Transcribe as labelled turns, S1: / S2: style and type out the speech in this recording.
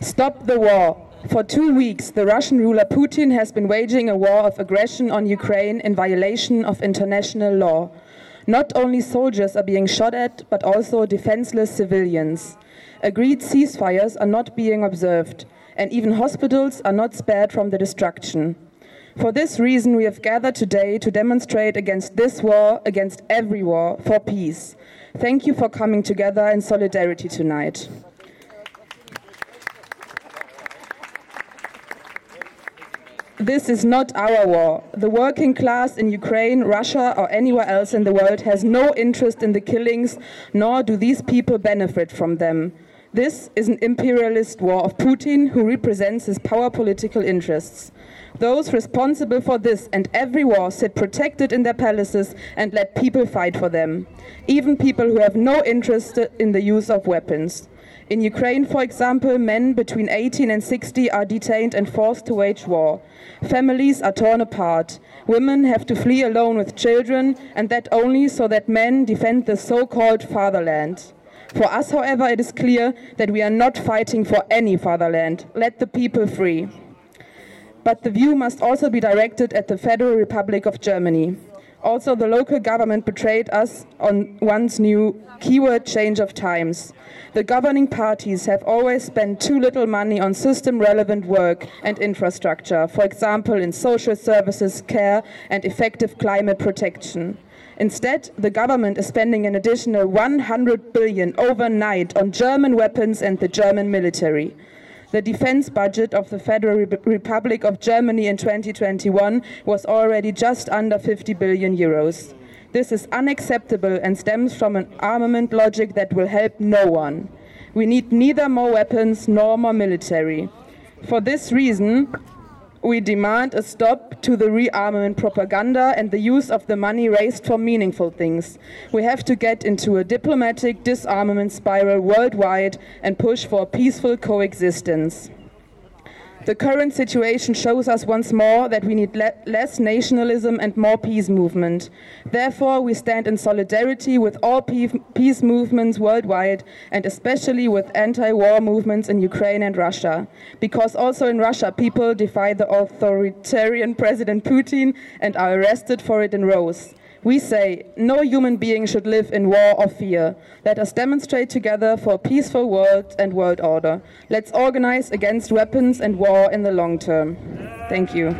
S1: Stop the war. For two weeks, the Russian ruler Putin has been waging a war of aggression on Ukraine in violation of international law. Not only soldiers are being shot at, but also defenseless civilians. Agreed ceasefires are not being observed, and even hospitals are not spared from the destruction. For this reason, we have gathered today to demonstrate against this war, against every war, for peace. Thank you for coming together in solidarity tonight. This is not our war. The working class in Ukraine, Russia, or anywhere else in the world has no interest in the killings, nor do these people benefit from them. This is an imperialist war of Putin who represents his power political interests. Those responsible for this and every war sit protected in their palaces and let people fight for them, even people who have no interest in the use of weapons. In Ukraine, for example, men between 18 and 60 are detained and forced to wage war. Families are torn apart. Women have to flee alone with children, and that only so that men defend the so called fatherland. For us, however, it is clear that we are not fighting for any fatherland. Let the people free. But the view must also be directed at the Federal Republic of Germany. Also, the local government betrayed us on one's new keyword change of times. The governing parties have always spent too little money on system relevant work and infrastructure, for example, in social services, care, and effective climate protection. Instead, the government is spending an additional 100 billion overnight on German weapons and the German military. The defense budget of the Federal Republic of Germany in 2021 was already just under 50 billion euros. This is unacceptable and stems from an armament logic that will help no one. We need neither more weapons nor more military. For this reason, we demand a stop to the rearmament propaganda and the use of the money raised for meaningful things. We have to get into a diplomatic disarmament spiral worldwide and push for peaceful coexistence. The current situation shows us once more that we need le less nationalism and more peace movement. Therefore, we stand in solidarity with all peace movements worldwide and especially with anti war movements in Ukraine and Russia. Because also in Russia, people defy the authoritarian President Putin and are arrested for it in rows. We say no human being should live in war or fear. Let us demonstrate together for a peaceful world and world order. Let's organize against weapons and war in the long term. Thank you.